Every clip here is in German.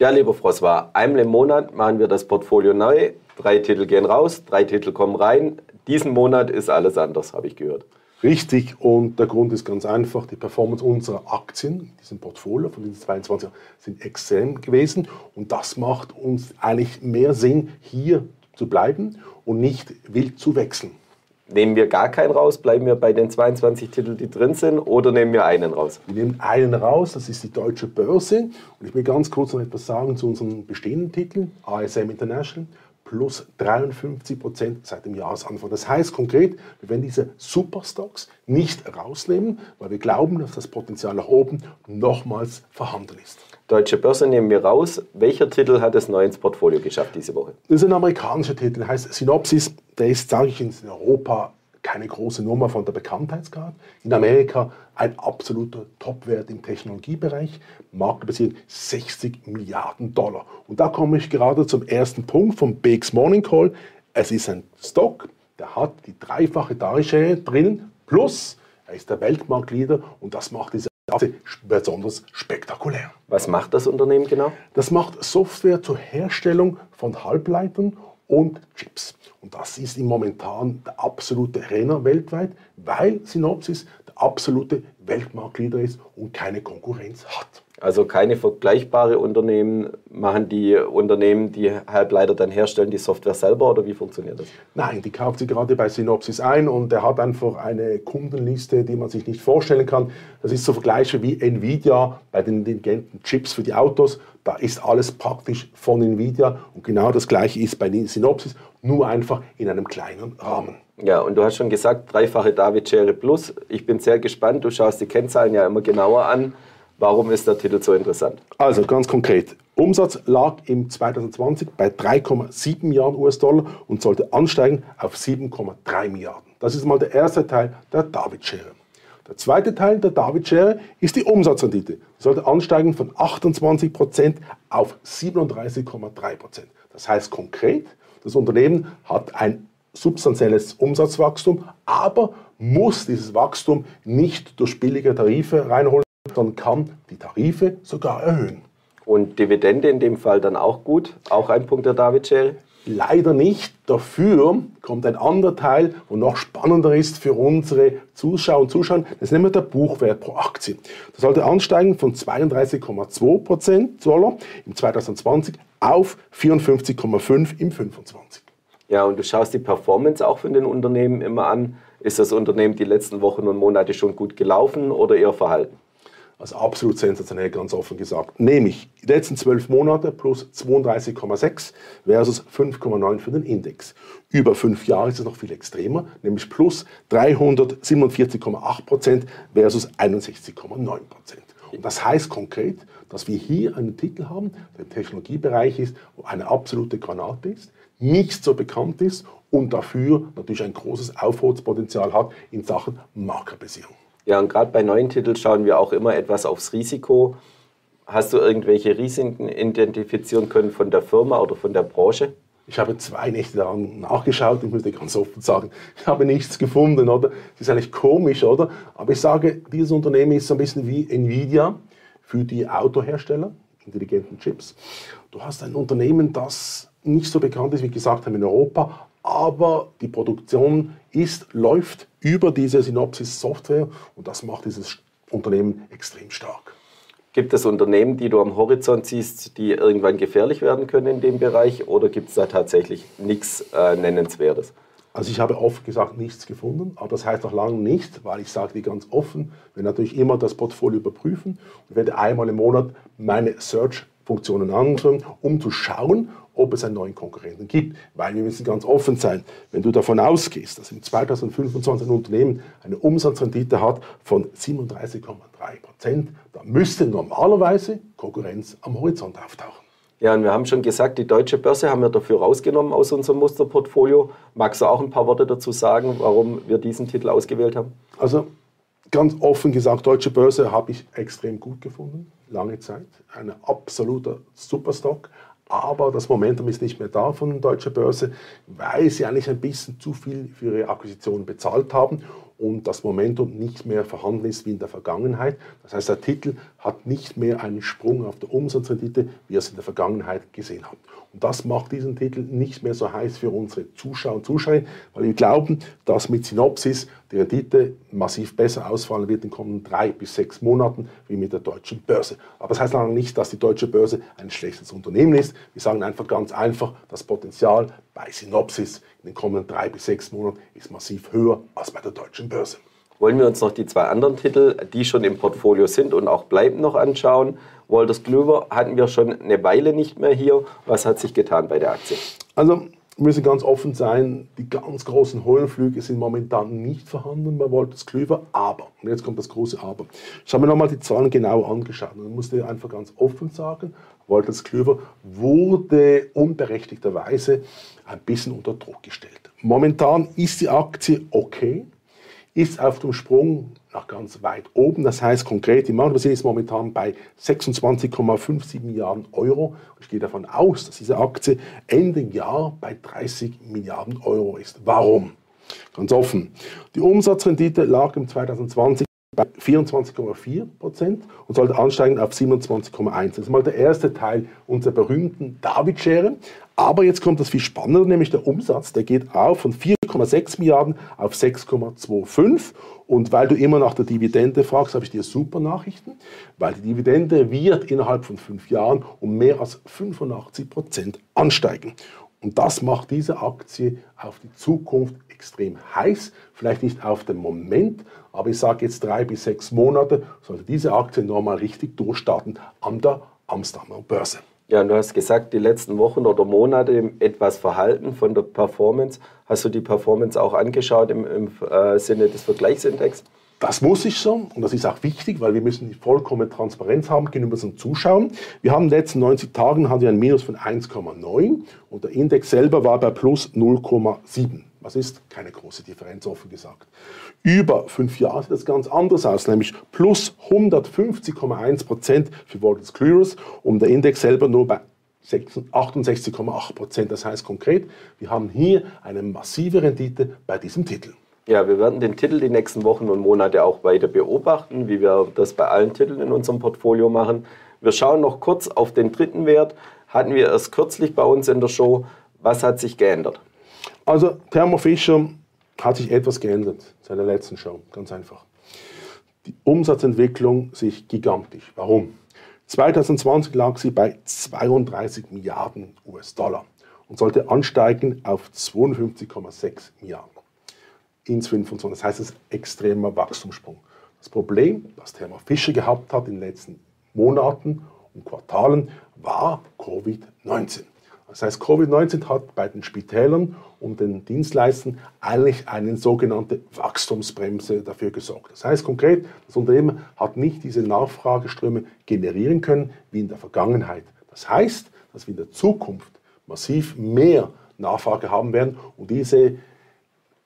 Ja, lieber Froswa, einmal im Monat machen wir das Portfolio neu. Drei Titel gehen raus, drei Titel kommen rein. Diesen Monat ist alles anders, habe ich gehört. Richtig, und der Grund ist ganz einfach, die Performance unserer Aktien diesem Portfolio von diesen 22 Jahren sind extrem gewesen und das macht uns eigentlich mehr Sinn, hier zu bleiben und nicht wild zu wechseln. Nehmen wir gar keinen raus, bleiben wir bei den 22 Titeln, die drin sind, oder nehmen wir einen raus? Wir nehmen einen raus, das ist die Deutsche Börse. Und ich will ganz kurz noch etwas sagen zu unseren bestehenden Titeln, ASM International, plus 53 Prozent seit dem Jahresanfang. Das heißt konkret, wir werden diese Superstocks nicht rausnehmen, weil wir glauben, dass das Potenzial nach oben nochmals vorhanden ist. Deutsche Börse nehmen wir raus. Welcher Titel hat es neu ins Portfolio geschafft diese Woche? Das ist ein amerikanischer Titel, heißt Synopsis. Der ist, sage ich, in Europa keine große Nummer von der Bekanntheitsgrad. In Amerika ein absoluter Topwert im Technologiebereich, marktbasiert 60 Milliarden Dollar. Und da komme ich gerade zum ersten Punkt vom BX Morning Call. Es ist ein Stock, der hat die dreifache Darshare drin, plus er ist der Weltmarktleader und das macht diese Aktie besonders spektakulär. Was macht das Unternehmen genau? Das macht Software zur Herstellung von Halbleitern und Chips. Und das ist im momentan der absolute Renner weltweit, weil Synopsis der absolute Weltmarktleader ist und keine Konkurrenz hat. Also keine vergleichbare Unternehmen machen die Unternehmen, die Halbleiter dann herstellen, die Software selber oder wie funktioniert das? Nein, die kauft sie gerade bei Synopsis ein und er hat einfach eine Kundenliste, die man sich nicht vorstellen kann. Das ist so vergleichbar wie Nvidia bei den intelligenten Chips für die Autos. Da ist alles praktisch von Nvidia und genau das gleiche ist bei Synopsis, nur einfach in einem kleinen Rahmen. Ja, und du hast schon gesagt, dreifache David Schere Plus. Ich bin sehr gespannt, du schaust die Kennzahlen ja immer genauer an. Warum ist der Titel so interessant? Also ganz konkret. Umsatz lag im 2020 bei 3,7 Milliarden US-Dollar und sollte ansteigen auf 7,3 Milliarden. Das ist mal der erste Teil der David-Schere. Der zweite Teil der David-Schere ist die Umsatzrendite. Sollte ansteigen von 28% auf 37,3%. Das heißt konkret, das Unternehmen hat ein substanzielles Umsatzwachstum, aber muss dieses Wachstum nicht durch billige Tarife reinholen, dann kann die Tarife sogar erhöhen. Und Dividende in dem Fall dann auch gut? Auch ein Punkt der David-Schere? Leider nicht. Dafür kommt ein anderer Teil, wo noch spannender ist für unsere Zuschauer und Zuschauer. Das ist nämlich der Buchwert pro Aktie. Das sollte ansteigen von 32,2% Dollar im 2020 auf 54,5 im 2025. Ja, und du schaust die Performance auch von den Unternehmen immer an. Ist das Unternehmen die letzten Wochen und Monate schon gut gelaufen oder eher verhalten? Also absolut sensationell, ganz offen gesagt. Nämlich die letzten zwölf Monate plus 32,6 versus 5,9 für den Index. Über fünf Jahre ist es noch viel extremer, nämlich plus 347,8 Prozent versus 61,9 Prozent. Und das heißt konkret, dass wir hier einen Titel haben, der im Technologiebereich ist, wo eine absolute Granate ist, nicht so bekannt ist und dafür natürlich ein großes Aufholungspotenzial hat in Sachen Markerbasierung. Ja, und gerade bei neuen Titeln schauen wir auch immer etwas aufs Risiko. Hast du irgendwelche Risiken identifizieren können von der Firma oder von der Branche? Ich habe zwei Nächte daran nachgeschaut, ich muss dir ganz offen sagen, ich habe nichts gefunden, oder? Das ist eigentlich komisch, oder? Aber ich sage, dieses Unternehmen ist so ein bisschen wie Nvidia für die Autohersteller, intelligenten Chips. Du hast ein Unternehmen, das nicht so bekannt ist, wie gesagt haben in Europa, aber die Produktion ist, läuft über diese Synopsis-Software und das macht dieses Unternehmen extrem stark. Gibt es Unternehmen, die du am Horizont siehst, die irgendwann gefährlich werden können in dem Bereich oder gibt es da tatsächlich nichts äh, Nennenswertes? Also ich habe oft gesagt nichts gefunden, aber das heißt noch lange nicht, weil ich sage dir ganz offen, wir natürlich immer das Portfolio überprüfen und werde einmal im Monat meine Search-Funktionen anschauen, um zu schauen, ob es einen neuen Konkurrenten gibt. Weil wir müssen ganz offen sein, wenn du davon ausgehst, dass im 2025 ein Unternehmen eine Umsatzrendite hat von 37,3 Prozent, dann müsste normalerweise Konkurrenz am Horizont auftauchen. Ja, und wir haben schon gesagt, die deutsche Börse haben wir dafür rausgenommen aus unserem Musterportfolio. Magst du auch ein paar Worte dazu sagen, warum wir diesen Titel ausgewählt haben? Also ganz offen gesagt, deutsche Börse habe ich extrem gut gefunden, lange Zeit. Ein absoluter Superstock, aber das Momentum ist nicht mehr da von Deutscher Börse, weil sie eigentlich ein bisschen zu viel für ihre Akquisitionen bezahlt haben und das Momentum nicht mehr vorhanden ist wie in der Vergangenheit. Das heißt, der Titel hat nicht mehr einen Sprung auf der Umsatzrendite, wie er es in der Vergangenheit gesehen hat. Und das macht diesen Titel nicht mehr so heiß für unsere Zuschauer und Zuschauerinnen, weil wir glauben, dass mit Synopsis die Rendite massiv besser ausfallen wird in den kommenden drei bis sechs Monaten wie mit der deutschen Börse. Aber das heißt lange nicht, dass die deutsche Börse ein schlechtes Unternehmen ist. Wir sagen einfach ganz einfach, das Potenzial bei Synopsis in den kommenden drei bis sechs Monaten ist massiv höher als bei der deutschen Börse. Wollen wir uns noch die zwei anderen Titel, die schon im Portfolio sind und auch bleiben, noch anschauen? Walters Klöver hatten wir schon eine Weile nicht mehr hier. Was hat sich getan bei der Aktie? Also müssen ganz offen sein, die ganz großen Höhenflüge sind momentan nicht vorhanden bei Walters Klöver, aber, und jetzt kommt das große Aber, ich habe mir nochmal die Zahlen genau angeschaut und musste einfach ganz offen sagen, Walters Klöver wurde unberechtigterweise ein bisschen unter Druck gestellt. Momentan ist die Aktie okay, ist auf dem Sprung nach ganz weit oben. Das heißt konkret, die Marktbörse ist momentan bei 26,57 Milliarden Euro. Ich gehe davon aus, dass diese Aktie Ende Jahr bei 30 Milliarden Euro ist. Warum? Ganz offen. Die Umsatzrendite lag im 2020 bei 24,4 Prozent und sollte ansteigen auf 27,1. Das ist mal der erste Teil unserer berühmten David-Schere. Aber jetzt kommt das viel spannender, nämlich der Umsatz, der geht auf von 4,6 Milliarden auf 6,25. Und weil du immer nach der Dividende fragst, habe ich dir super Nachrichten, weil die Dividende wird innerhalb von fünf Jahren um mehr als 85 Prozent ansteigen. Und das macht diese Aktie auf die Zukunft extrem heiß. Vielleicht nicht auf den Moment, aber ich sage jetzt drei bis sechs Monate, sollte diese Aktie nochmal richtig durchstarten an der Amsterdamer Börse. Ja, du hast gesagt, die letzten Wochen oder Monate etwas Verhalten von der Performance. Hast du die Performance auch angeschaut im, im äh, Sinne des Vergleichsindex? Das muss ich so und das ist auch wichtig, weil wir müssen die vollkommene Transparenz haben gegenüber unseren Zuschauern. Wir haben in den letzten 90 Tagen hatten wir ein Minus von 1,9 und der Index selber war bei plus 0,7. Was ist? Keine große Differenz, offen gesagt. Über fünf Jahre sieht das ganz anders aus, nämlich plus 150,1 Prozent für Walters Clearers und der Index selber nur bei 68,8 Prozent. Das heißt konkret, wir haben hier eine massive Rendite bei diesem Titel. Ja, wir werden den Titel die nächsten Wochen und Monate auch weiter beobachten, wie wir das bei allen Titeln in unserem Portfolio machen. Wir schauen noch kurz auf den dritten Wert. Hatten wir erst kürzlich bei uns in der Show. Was hat sich geändert? Also Thermo Fisher hat sich etwas geändert seit der letzten Show, ganz einfach. Die Umsatzentwicklung sich gigantisch. Warum? 2020 lag sie bei 32 Milliarden US-Dollar und sollte ansteigen auf 52,6 Milliarden ins 25. Das heißt, es ist ein extremer Wachstumssprung. Das Problem, das Thermo Fischer gehabt hat in den letzten Monaten und Quartalen, war Covid-19. Das heißt, Covid-19 hat bei den Spitälern und den Dienstleistern eigentlich eine sogenannte Wachstumsbremse dafür gesorgt. Das heißt konkret, das Unternehmen hat nicht diese Nachfrageströme generieren können wie in der Vergangenheit. Das heißt, dass wir in der Zukunft massiv mehr Nachfrage haben werden und diese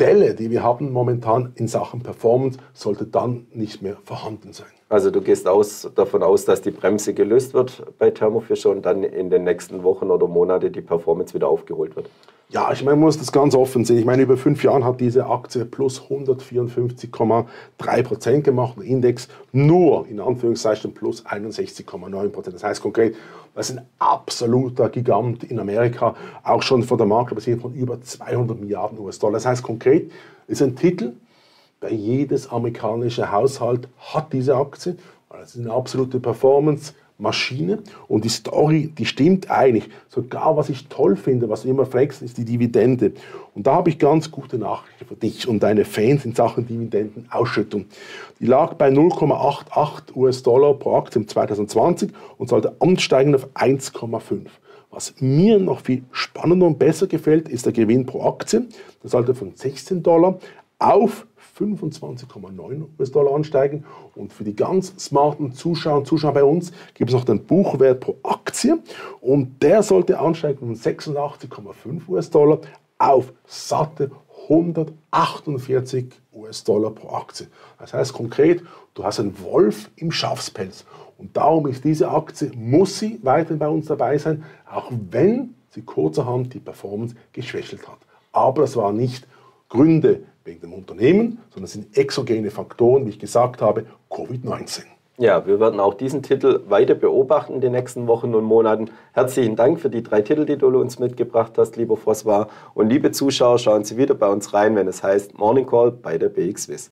Delle, die wir haben momentan in Sachen Performance, sollte dann nicht mehr vorhanden sein. Also du gehst aus, davon aus, dass die Bremse gelöst wird bei Thermo Fisher und dann in den nächsten Wochen oder Monaten die Performance wieder aufgeholt wird. Ja, ich meine, man muss das ganz offen sehen. Ich meine, über fünf Jahren hat diese Aktie plus 154,3 Prozent gemacht, der Index nur in Anführungszeichen plus 61,9 Prozent. Das heißt konkret, das ist ein absoluter Gigant in Amerika, auch schon von der Marktkapazität von über 200 Milliarden US-Dollar. Das heißt konkret, ist ein Titel, bei jedes amerikanische Haushalt hat diese Aktie. Das ist eine absolute Performance. Maschine und die Story, die stimmt eigentlich. Sogar was ich toll finde, was du immer fragst, ist die Dividende. Und da habe ich ganz gute Nachrichten für dich und deine Fans in Sachen Dividendenausschüttung. Die lag bei 0,88 US-Dollar pro Aktie im 2020 und sollte ansteigen auf 1,5. Was mir noch viel spannender und besser gefällt, ist der Gewinn pro Aktie. Der sollte von 16 Dollar auf 25,9 US-Dollar ansteigen. Und für die ganz smarten Zuschauer und Zuschauer bei uns gibt es noch den Buchwert pro Aktie. Und der sollte ansteigen von 86,5 US-Dollar auf satte 148 US-Dollar pro Aktie. Das heißt konkret, du hast einen Wolf im Schafspelz. Und darum ist diese Aktie, muss sie weiterhin bei uns dabei sein, auch wenn sie kurzerhand die Performance geschwächelt hat. Aber das war nicht Gründe wegen dem Unternehmen, sondern es sind exogene Faktoren, wie ich gesagt habe, Covid-19. Ja, wir werden auch diesen Titel weiter beobachten in den nächsten Wochen und Monaten. Herzlichen Dank für die drei Titel, die du uns mitgebracht hast, lieber François. Und liebe Zuschauer, schauen Sie wieder bei uns rein, wenn es heißt Morning Call bei der BXWIS.